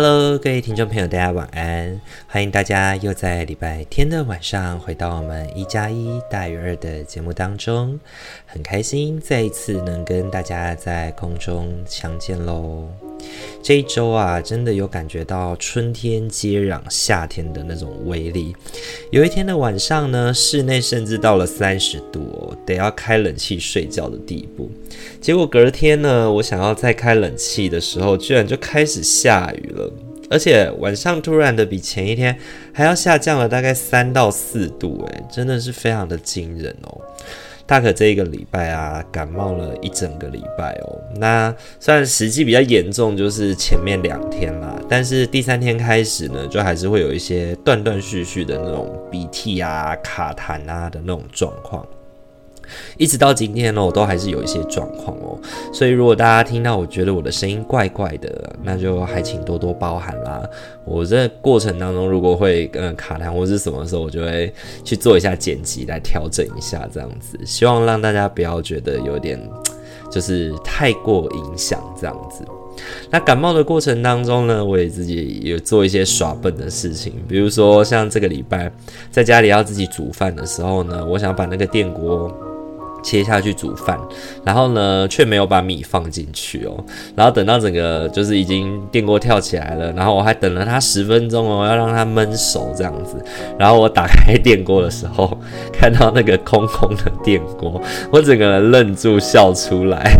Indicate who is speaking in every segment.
Speaker 1: Hello，各位听众朋友，大家晚安！欢迎大家又在礼拜天的晚上回到我们一加一大于二的节目当中，很开心再一次能跟大家在空中相见喽。这一周啊，真的有感觉到春天接壤夏天的那种威力。有一天的晚上呢，室内甚至到了三十度，得要开冷气睡觉的地步。结果隔天呢，我想要再开冷气的时候，居然就开始下雨了，而且晚上突然的比前一天还要下降了大概三到四度，诶，真的是非常的惊人哦。大可这一个礼拜啊，感冒了一整个礼拜哦。那虽然实际比较严重，就是前面两天啦，但是第三天开始呢，就还是会有一些断断续续的那种鼻涕啊、卡痰啊的那种状况。一直到今天呢，我都还是有一些状况哦，所以如果大家听到我觉得我的声音怪怪的，那就还请多多包涵啦。我这过程当中如果会呃卡痰或是什么时候，我就会去做一下剪辑来调整一下这样子，希望让大家不要觉得有点就是太过影响这样子。那感冒的过程当中呢，我也自己有做一些耍笨的事情，比如说像这个礼拜在家里要自己煮饭的时候呢，我想把那个电锅。切下去煮饭，然后呢，却没有把米放进去哦。然后等到整个就是已经电锅跳起来了，然后我还等了它十分钟哦，要让它焖熟这样子。然后我打开电锅的时候，看到那个空空的电锅，我整个人愣住笑出来。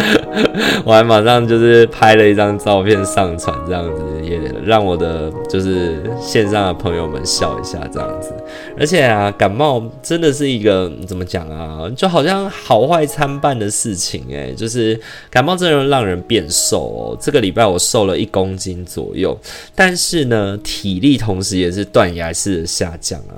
Speaker 1: 我还马上就是拍了一张照片上传，这样子也让我的就是线上的朋友们笑一下，这样子。而且啊，感冒真的是一个怎么讲啊，就好像好坏参半的事情诶，就是感冒真的让人变瘦哦。这个礼拜我瘦了一公斤左右，但是呢，体力同时也是断崖式的下降啊。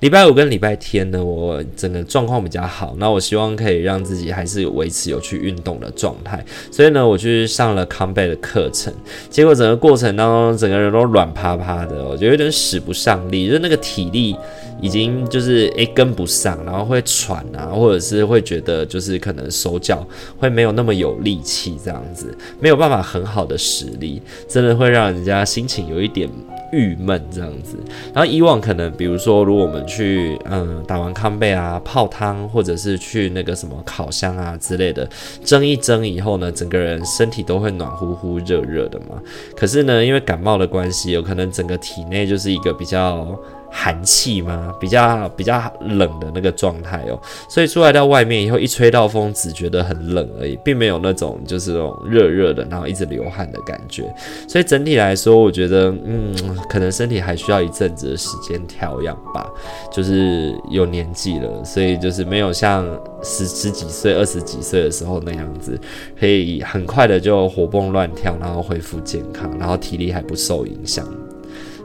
Speaker 1: 礼拜五跟礼拜天呢，我整个状况比较好，那我希望可以让自己还是有维持有去运动的状态，所以呢，我去上了康贝的课程，结果整个过程当中，整个人都软趴趴的，我就有点使不上力，就是那个体力已经就是诶、跟不上，然后会喘啊，或者是会觉得就是可能手脚会没有那么有力气，这样子没有办法很好的使力，真的会让人家心情有一点。郁闷这样子，然后以往可能，比如说，如果我们去嗯打完康贝啊泡汤，或者是去那个什么烤箱啊之类的蒸一一蒸以后呢，整个人身体都会暖乎乎、热热的嘛。可是呢，因为感冒的关系，有可能整个体内就是一个比较。寒气吗？比较比较冷的那个状态哦，所以出来到外面以后，一吹到风，只觉得很冷而已，并没有那种就是那种热热的，然后一直流汗的感觉。所以整体来说，我觉得，嗯，可能身体还需要一阵子的时间调养吧。就是有年纪了，所以就是没有像十十几岁、二十几岁的时候那样子，可以很快的就活蹦乱跳，然后恢复健康，然后体力还不受影响。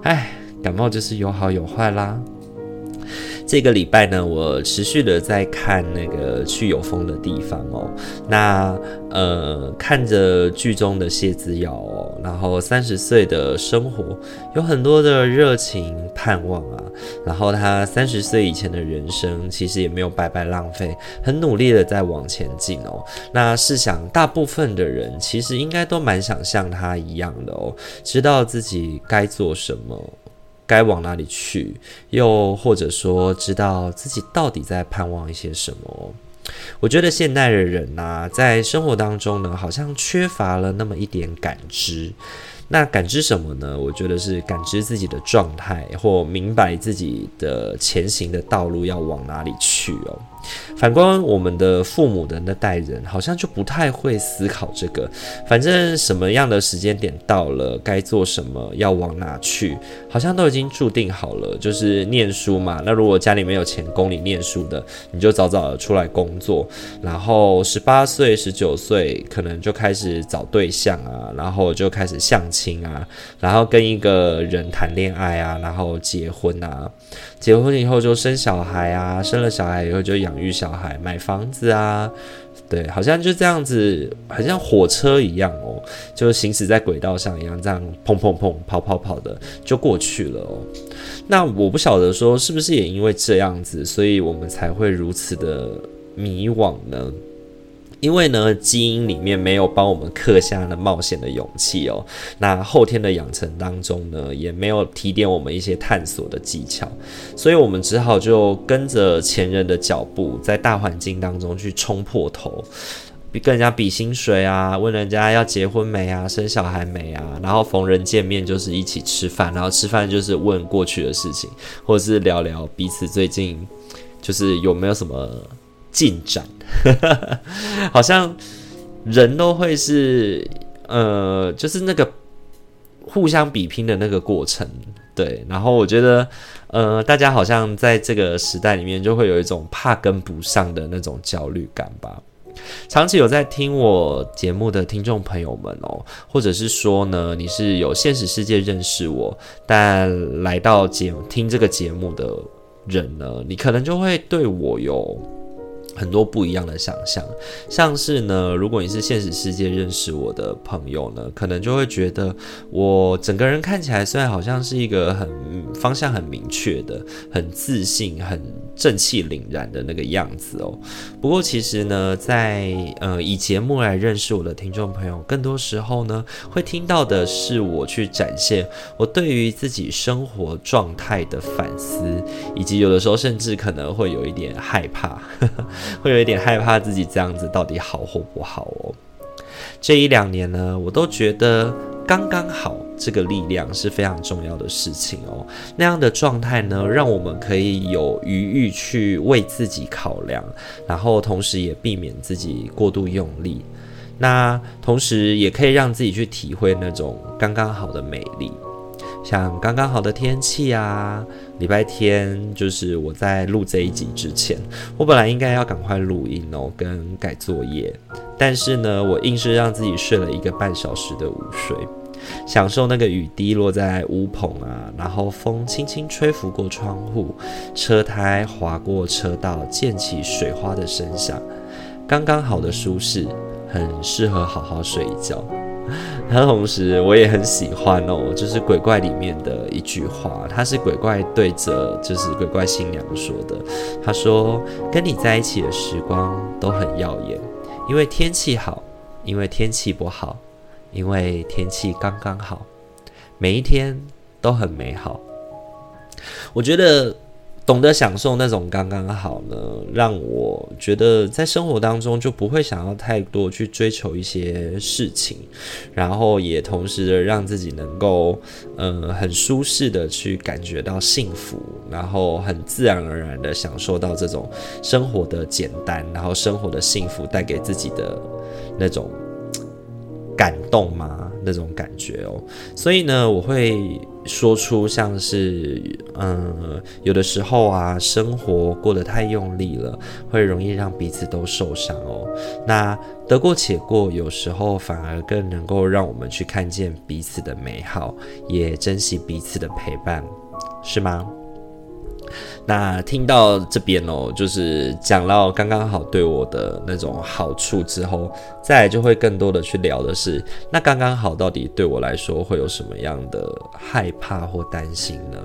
Speaker 1: 唉。感冒就是有好有坏啦。这个礼拜呢，我持续的在看那个去有风的地方哦。那呃，看着剧中的谢之遥哦，然后三十岁的生活有很多的热情盼望啊。然后他三十岁以前的人生其实也没有白白浪费，很努力的在往前进哦。那试想，大部分的人其实应该都蛮想像他一样的哦，知道自己该做什么。该往哪里去？又或者说，知道自己到底在盼望一些什么？我觉得现代的人呐、在生活当中呢，好像缺乏了那么一点感知。那感知什么呢？我觉得是感知自己的状态，或明白自己的前行的道路要往哪里去哦。反观我们的父母的那代人，好像就不太会思考这个。反正什么样的时间点到了，该做什么，要往哪去，好像都已经注定好了。就是念书嘛，那如果家里没有钱供你念书的，你就早早的出来工作，然后十八岁、十九岁可能就开始找对象啊，然后就开始相亲啊，然后跟一个人谈恋爱啊，然后结婚啊，结婚以后就生小孩啊，生了小孩以后就养育小孩，买房子啊。对，好像就这样子，很像火车一样哦，就行驶在轨道上一样，这样砰砰砰跑跑跑的就过去了哦。那我不晓得说是不是也因为这样子，所以我们才会如此的迷惘呢？因为呢，基因里面没有帮我们刻下了冒险的勇气哦。那后天的养成当中呢，也没有提点我们一些探索的技巧，所以我们只好就跟着前人的脚步，在大环境当中去冲破头，比跟人家比薪水啊，问人家要结婚没啊，生小孩没啊，然后逢人见面就是一起吃饭，然后吃饭就是问过去的事情，或者是聊聊彼此最近就是有没有什么。进展，好像人都会是呃，就是那个互相比拼的那个过程，对。然后我觉得，呃，大家好像在这个时代里面，就会有一种怕跟不上的那种焦虑感吧。长期有在听我节目的听众朋友们哦，或者是说呢，你是有现实世界认识我，但来到节听这个节目的人呢，你可能就会对我有。很多不一样的想象，像是呢，如果你是现实世界认识我的朋友呢，可能就会觉得我整个人看起来虽然好像是一个很方向很明确的、很自信、很正气凛然的那个样子哦。不过其实呢，在呃以节目来认识我的听众朋友，更多时候呢，会听到的是我去展现我对于自己生活状态的反思，以及有的时候甚至可能会有一点害怕。会有一点害怕自己这样子到底好或不好哦。这一两年呢，我都觉得刚刚好这个力量是非常重要的事情哦。那样的状态呢，让我们可以有余裕去为自己考量，然后同时也避免自己过度用力。那同时也可以让自己去体会那种刚刚好的美丽。像刚刚好的天气啊，礼拜天就是我在录这一集之前，我本来应该要赶快录音哦，跟改作业，但是呢，我硬是让自己睡了一个半小时的午睡，享受那个雨滴落在屋棚啊，然后风轻轻吹拂过窗户，车胎划过车道，溅起水花的声响，刚刚好的舒适，很适合好好睡一觉。他同时，我也很喜欢哦，就是鬼怪里面的一句话，他是鬼怪对着就是鬼怪新娘说的。他说：“跟你在一起的时光都很耀眼，因为天气好，因为天气不好，因为天气刚刚好，每一天都很美好。”我觉得。懂得享受那种刚刚好呢，让我觉得在生活当中就不会想要太多去追求一些事情，然后也同时的让自己能够，呃，很舒适的去感觉到幸福，然后很自然而然的享受到这种生活的简单，然后生活的幸福带给自己的那种感动吗？那种感觉哦，所以呢，我会。说出像是，嗯，有的时候啊，生活过得太用力了，会容易让彼此都受伤哦。那得过且过，有时候反而更能够让我们去看见彼此的美好，也珍惜彼此的陪伴，是吗？那听到这边哦，就是讲到刚刚好对我的那种好处之后，再来就会更多的去聊的是，那刚刚好到底对我来说会有什么样的害怕或担心呢？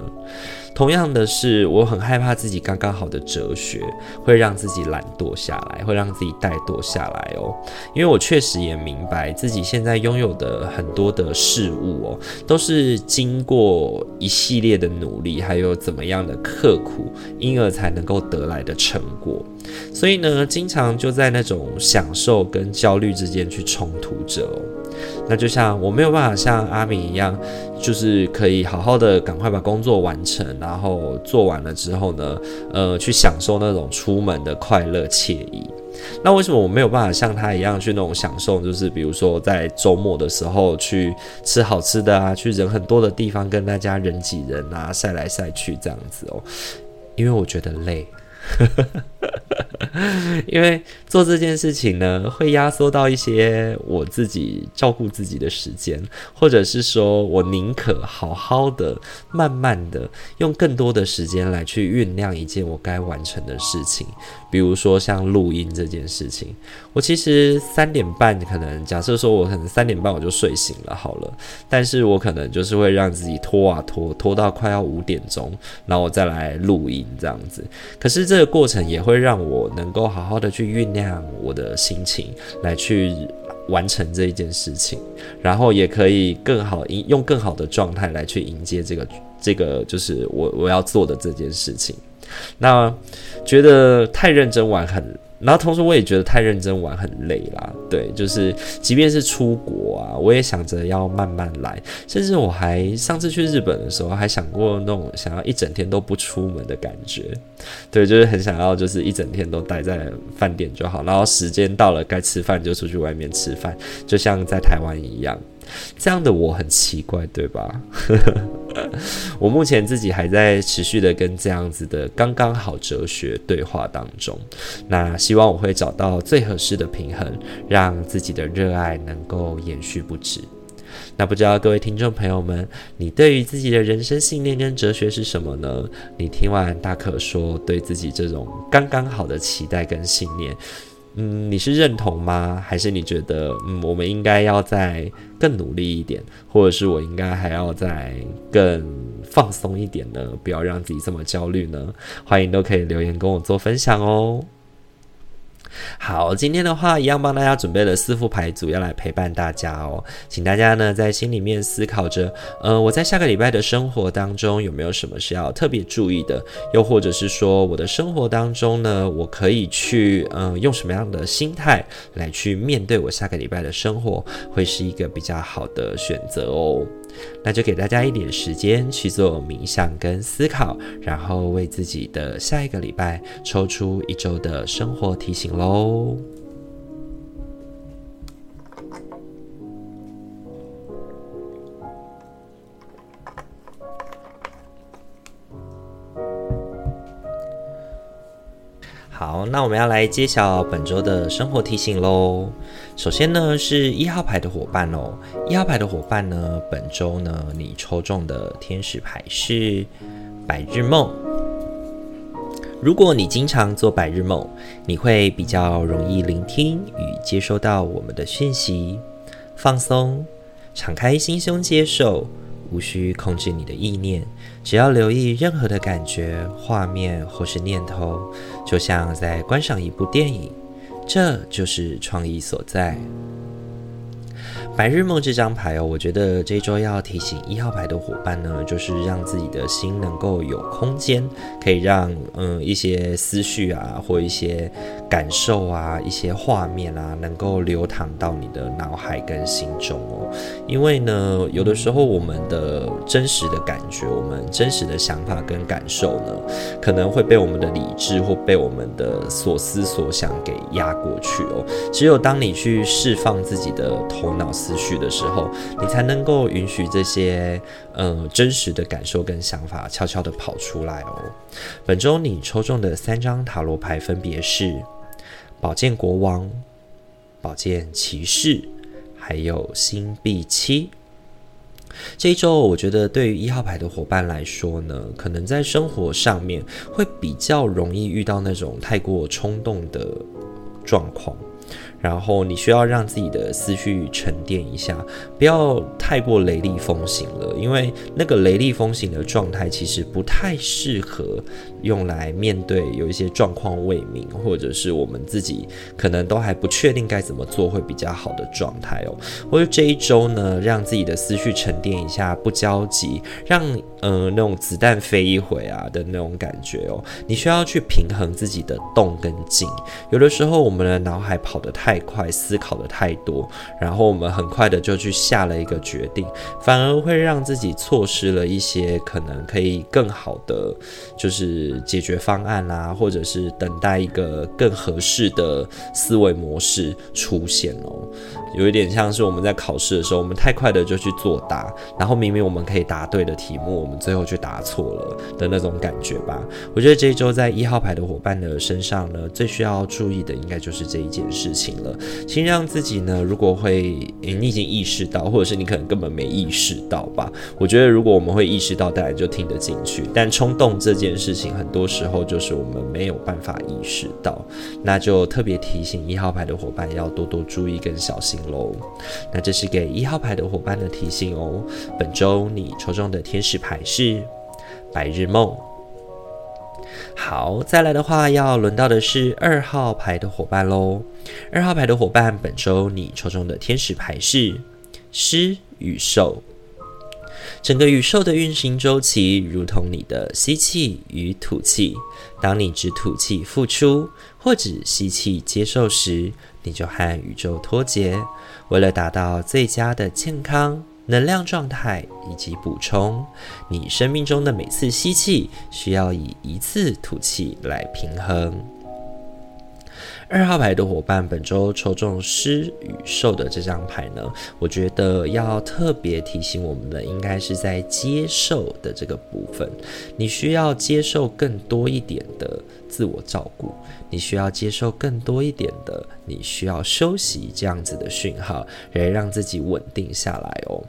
Speaker 1: 同样的是，我很害怕自己刚刚好的哲学会让自己懒惰下来，会让自己怠惰下来哦。因为我确实也明白自己现在拥有的很多的事物哦，都是经过一系列的努力，还有怎么样的刻苦，因而才能够得来的成果。所以呢，经常就在那种享受跟焦虑之间去冲突着。那就像我没有办法像阿明一样，就是可以好好的赶快把工作完成，然后做完了之后呢，呃，去享受那种出门的快乐惬意。那为什么我没有办法像他一样去那种享受？就是比如说在周末的时候去吃好吃的啊，去人很多的地方跟大家人挤人啊，晒来晒去这样子哦，因为我觉得累。因为做这件事情呢，会压缩到一些我自己照顾自己的时间，或者是说我宁可好好的、慢慢的用更多的时间来去酝酿一件我该完成的事情。比如说像录音这件事情，我其实三点半可能假设说我可能三点半我就睡醒了好了，但是我可能就是会让自己拖啊拖，拖到快要五点钟，然后我再来录音这样子。可是这个过程也会会让我能够好好的去酝酿我的心情，来去完成这一件事情，然后也可以更好用更好的状态来去迎接这个这个就是我我要做的这件事情。那觉得太认真玩很，然后同时我也觉得太认真玩很累啦。对，就是即便是出国啊，我也想着要慢慢来。甚至我还上次去日本的时候，还想过那种想要一整天都不出门的感觉。对，就是很想要，就是一整天都待在饭店就好，然后时间到了该吃饭就出去外面吃饭，就像在台湾一样。这样的我很奇怪，对吧？呵呵 我目前自己还在持续的跟这样子的刚刚好哲学对话当中，那希望我会找到最合适的平衡，让自己的热爱能够延续不止。那不知道各位听众朋友们，你对于自己的人生信念跟哲学是什么呢？你听完大可说对自己这种刚刚好的期待跟信念。嗯，你是认同吗？还是你觉得，嗯，我们应该要再更努力一点，或者是我应该还要再更放松一点呢？不要让自己这么焦虑呢？欢迎都可以留言跟我做分享哦。好，今天的话一样帮大家准备了四副牌组要来陪伴大家哦，请大家呢在心里面思考着，呃，我在下个礼拜的生活当中有没有什么是要特别注意的？又或者是说我的生活当中呢，我可以去，呃，用什么样的心态来去面对我下个礼拜的生活，会是一个比较好的选择哦。那就给大家一点时间去做冥想跟思考，然后为自己的下一个礼拜抽出一周的生活提醒喽。好，那我们要来揭晓本周的生活提醒喽。首先呢，是一号牌的伙伴哦。一号牌的伙伴呢，本周呢，你抽中的天使牌是白日梦。如果你经常做白日梦，你会比较容易聆听与接收到我们的讯息。放松，敞开心胸接受，无需控制你的意念。只要留意任何的感觉、画面或是念头，就像在观赏一部电影，这就是创意所在。白日梦这张牌哦，我觉得这周要提醒一号牌的伙伴呢，就是让自己的心能够有空间，可以让嗯一些思绪啊，或一些感受啊，一些画面啊，能够流淌到你的脑海跟心中哦。因为呢，有的时候我们的真实的感觉，我们真实的想法跟感受呢，可能会被我们的理智或被我们的所思所想给压过去哦。只有当你去释放自己的头脑。思绪的时候，你才能够允许这些呃真实的感受跟想法悄悄的跑出来哦。本周你抽中的三张塔罗牌分别是宝剑国王、宝剑骑士，还有星币七。这一周，我觉得对于一号牌的伙伴来说呢，可能在生活上面会比较容易遇到那种太过冲动的状况。然后你需要让自己的思绪沉淀一下，不要太过雷厉风行了，因为那个雷厉风行的状态其实不太适合用来面对有一些状况未明，或者是我们自己可能都还不确定该怎么做会比较好的状态哦。或者这一周呢，让自己的思绪沉淀一下，不焦急，让呃那种子弹飞一会啊的那种感觉哦。你需要去平衡自己的动跟静，有的时候我们的脑海跑得太。太快，思考的太多，然后我们很快的就去下了一个决定，反而会让自己错失了一些可能可以更好的就是解决方案啊，或者是等待一个更合适的思维模式出现哦。有一点像是我们在考试的时候，我们太快的就去作答，然后明明我们可以答对的题目，我们最后却答错了的那种感觉吧。我觉得这一周在一号牌的伙伴的身上呢，最需要注意的应该就是这一件事情了。先让自己呢，如果会，你已经意识到，或者是你可能根本没意识到吧。我觉得如果我们会意识到，当然就听得进去。但冲动这件事情，很多时候就是我们没有办法意识到，那就特别提醒一号牌的伙伴要多多注意跟小心喽。那这是给一号牌的伙伴的提醒哦。本周你抽中的天使牌是白日梦。好，再来的话，要轮到的是二号牌的伙伴喽。二号牌的伙伴，本周你抽中的天使牌是狮与兽。整个宇宙的运行周期，如同你的吸气与吐气。当你只吐气付出，或者吸气接受时，你就和宇宙脱节。为了达到最佳的健康、能量状态以及补充，你生命中的每次吸气需要以一次吐气来平衡。二号牌的伙伴，本周抽中狮与兽的这张牌呢，我觉得要特别提醒我们的，应该是在接受的这个部分。你需要接受更多一点的自我照顾，你需要接受更多一点的，你需要休息这样子的讯号，来让自己稳定下来哦。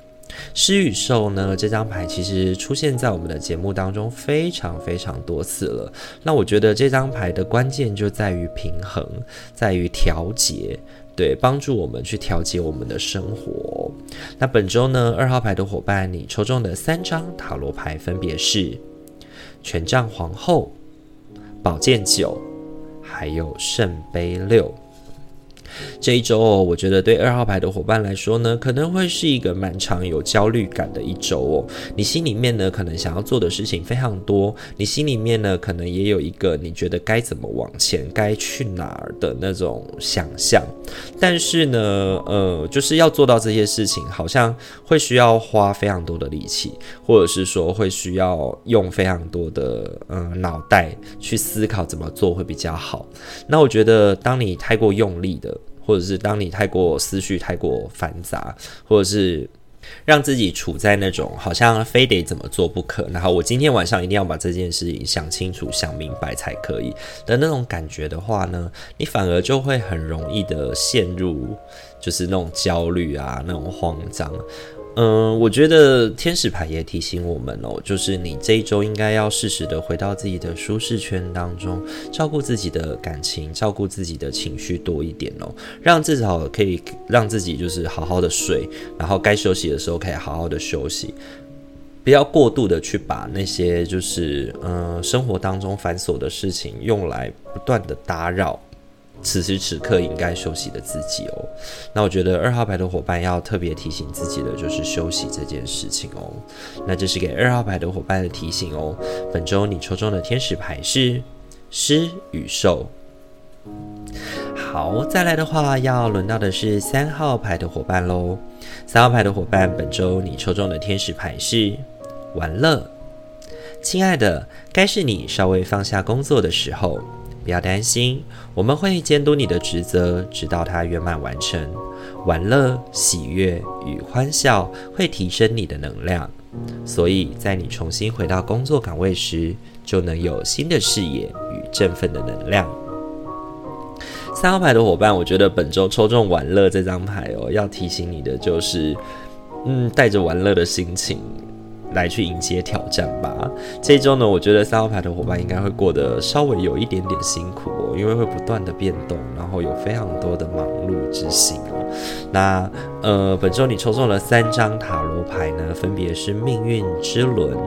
Speaker 1: 狮与兽呢，这张牌其实出现在我们的节目当中非常非常多次了。那我觉得这张牌的关键就在于平衡，在于调节，对，帮助我们去调节我们的生活。那本周呢，二号牌的伙伴，你抽中的三张塔罗牌分别是权杖皇后、宝剑九，还有圣杯六。这一周哦，我觉得对二号牌的伙伴来说呢，可能会是一个蛮常有焦虑感的一周哦。你心里面呢，可能想要做的事情非常多，你心里面呢，可能也有一个你觉得该怎么往前、该去哪儿的那种想象。但是呢，呃，就是要做到这些事情，好像会需要花非常多的力气，或者是说会需要用非常多的嗯、呃、脑袋去思考怎么做会比较好。那我觉得，当你太过用力的。或者是当你太过思绪太过繁杂，或者是让自己处在那种好像非得怎么做不可，然后我今天晚上一定要把这件事情想清楚、想明白才可以的那种感觉的话呢，你反而就会很容易的陷入就是那种焦虑啊、那种慌张。嗯，我觉得天使牌也提醒我们哦，就是你这一周应该要适时的回到自己的舒适圈当中，照顾自己的感情，照顾自己的情绪多一点哦，让至少可以让自己就是好好的睡，然后该休息的时候可以好好的休息，不要过度的去把那些就是嗯生活当中繁琐的事情用来不断的打扰。此时此刻应该休息的自己哦，那我觉得二号牌的伙伴要特别提醒自己的就是休息这件事情哦。那这是给二号牌的伙伴的提醒哦。本周你抽中的天使牌是狮与兽。好，再来的话要轮到的是三号牌的伙伴喽。三号牌的伙伴，本周你抽中的天使牌是玩乐。亲爱的，该是你稍微放下工作的时候。不要担心，我们会监督你的职责，直到它圆满完成。玩乐、喜悦与欢笑会提升你的能量，所以在你重新回到工作岗位时，就能有新的视野与振奋的能量。三号牌的伙伴，我觉得本周抽中玩乐这张牌哦，要提醒你的就是，嗯，带着玩乐的心情。来去迎接挑战吧。这一周呢，我觉得三号牌的伙伴应该会过得稍微有一点点辛苦哦，因为会不断的变动，然后有非常多的忙碌之心哦。那呃，本周你抽中了三张塔罗牌呢，分别是命运之轮、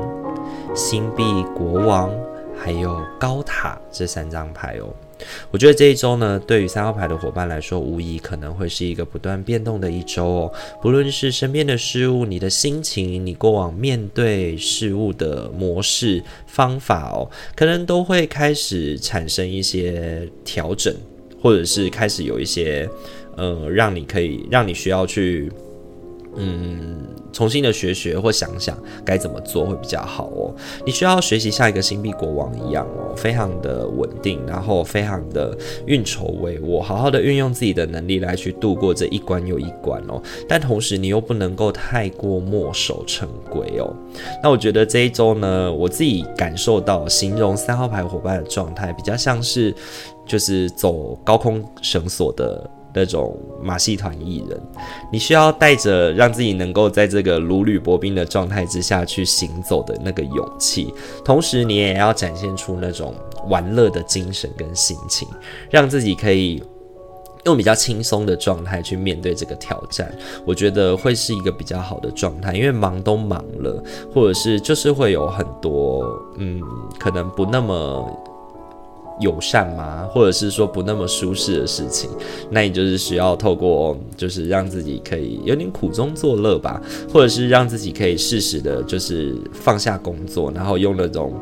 Speaker 1: 星币国王，还有高塔这三张牌哦。我觉得这一周呢，对于三号牌的伙伴来说，无疑可能会是一个不断变动的一周哦。不论是身边的事物、你的心情、你过往面对事物的模式、方法哦，可能都会开始产生一些调整，或者是开始有一些呃，让你可以让你需要去。嗯，重新的学学或想想该怎么做会比较好哦。你需要学习像一个新币国王一样哦，非常的稳定，然后非常的运筹帷幄，好好的运用自己的能力来去度过这一关又一关哦。但同时你又不能够太过墨守成规哦。那我觉得这一周呢，我自己感受到形容三号牌伙伴的状态比较像是就是走高空绳索的。那种马戏团艺人，你需要带着让自己能够在这个如履薄冰的状态之下去行走的那个勇气，同时你也要展现出那种玩乐的精神跟心情，让自己可以用比较轻松的状态去面对这个挑战。我觉得会是一个比较好的状态，因为忙都忙了，或者是就是会有很多嗯，可能不那么。友善吗？或者是说不那么舒适的事情，那你就是需要透过，就是让自己可以有点苦中作乐吧，或者是让自己可以适时的，就是放下工作，然后用那种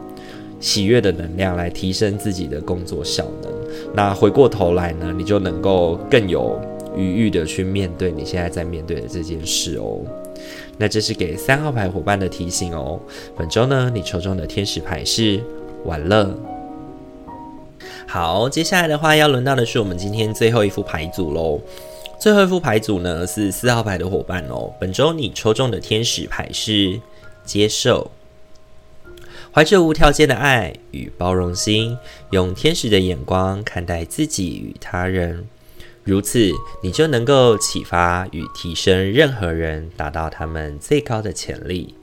Speaker 1: 喜悦的能量来提升自己的工作效能。那回过头来呢，你就能够更有余裕的去面对你现在在面对的这件事哦。那这是给三号牌伙伴的提醒哦。本周呢，你抽中的天使牌是玩乐。好，接下来的话要轮到的是我们今天最后一副牌组喽。最后一副牌组呢是四号牌的伙伴哦。本周你抽中的天使牌是接受，怀着无条件的爱与包容心，用天使的眼光看待自己与他人，如此你就能够启发与提升任何人，达到他们最高的潜力。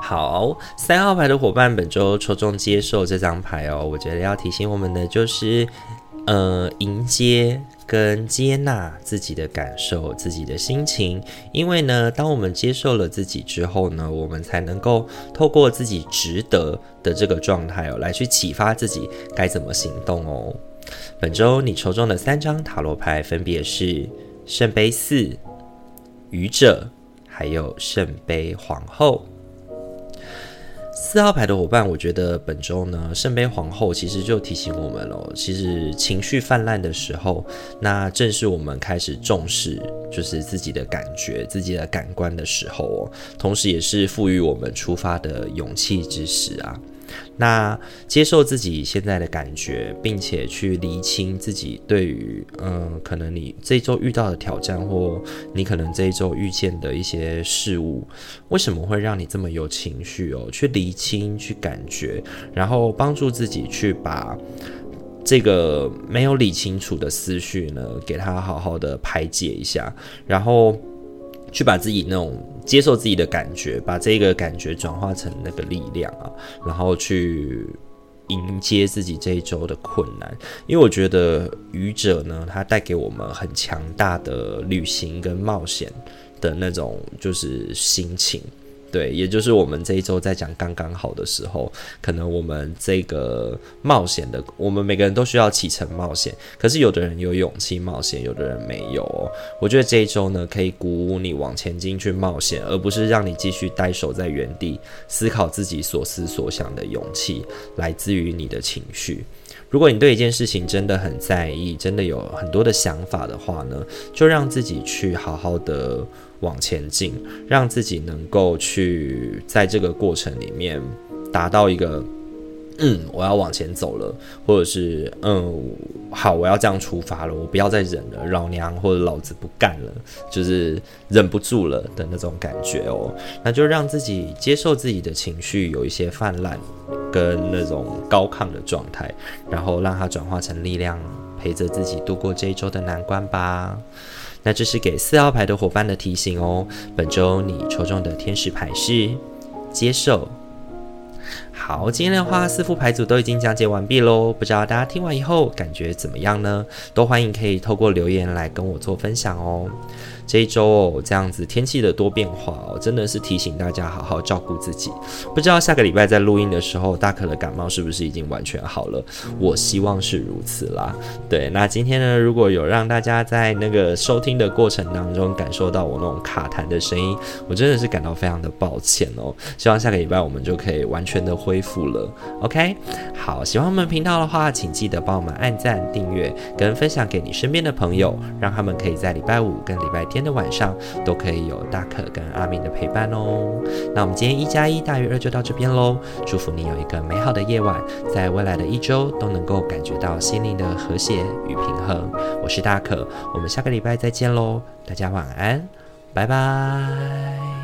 Speaker 1: 好，三号牌的伙伴本周抽中接受这张牌哦。我觉得要提醒我们的就是，呃，迎接跟接纳自己的感受、自己的心情。因为呢，当我们接受了自己之后呢，我们才能够透过自己值得的这个状态哦，来去启发自己该怎么行动哦。本周你抽中的三张塔罗牌分别是圣杯四、愚者，还有圣杯皇后。四号牌的伙伴，我觉得本周呢，圣杯皇后其实就提醒我们了，其实情绪泛滥的时候，那正是我们开始重视就是自己的感觉、自己的感官的时候哦，同时也是赋予我们出发的勇气之时啊。那接受自己现在的感觉，并且去厘清自己对于嗯，可能你这一周遇到的挑战，或你可能这一周遇见的一些事物，为什么会让你这么有情绪哦？去厘清，去感觉，然后帮助自己去把这个没有理清楚的思绪呢，给它好好的排解一下，然后。去把自己那种接受自己的感觉，把这个感觉转化成那个力量啊，然后去迎接自己这一周的困难。因为我觉得愚者呢，他带给我们很强大的旅行跟冒险的那种就是心情。对，也就是我们这一周在讲刚刚好的时候，可能我们这个冒险的，我们每个人都需要启程冒险。可是有的人有勇气冒险，有的人没有。我觉得这一周呢，可以鼓舞你往前进去冒险，而不是让你继续呆守在原地思考自己所思所想的勇气，来自于你的情绪。如果你对一件事情真的很在意，真的有很多的想法的话呢，就让自己去好好的。往前进，让自己能够去在这个过程里面达到一个，嗯，我要往前走了，或者是嗯，好，我要这样出发了，我不要再忍了，老娘或者老子不干了，就是忍不住了的那种感觉哦。那就让自己接受自己的情绪有一些泛滥跟那种高亢的状态，然后让它转化成力量，陪着自己度过这一周的难关吧。那这是给四号牌的伙伴的提醒哦。本周你抽中的天使牌是接受。好，今天的话四副牌组都已经讲解完毕喽。不知道大家听完以后感觉怎么样呢？都欢迎可以透过留言来跟我做分享哦。这一周哦，这样子天气的多变化哦，真的是提醒大家好好照顾自己。不知道下个礼拜在录音的时候，大可的感冒是不是已经完全好了？我希望是如此啦。对，那今天呢，如果有让大家在那个收听的过程当中感受到我那种卡痰的声音，我真的是感到非常的抱歉哦。希望下个礼拜我们就可以完全的恢复了。OK，好，喜欢我们频道的话，请记得帮我们按赞、订阅跟分享给你身边的朋友，让他们可以在礼拜五跟礼拜天天的晚上都可以有大可跟阿明的陪伴哦。那我们今天一加一大于二就到这边喽，祝福你有一个美好的夜晚，在未来的一周都能够感觉到心灵的和谐与平衡。我是大可，我们下个礼拜再见喽，大家晚安，拜拜。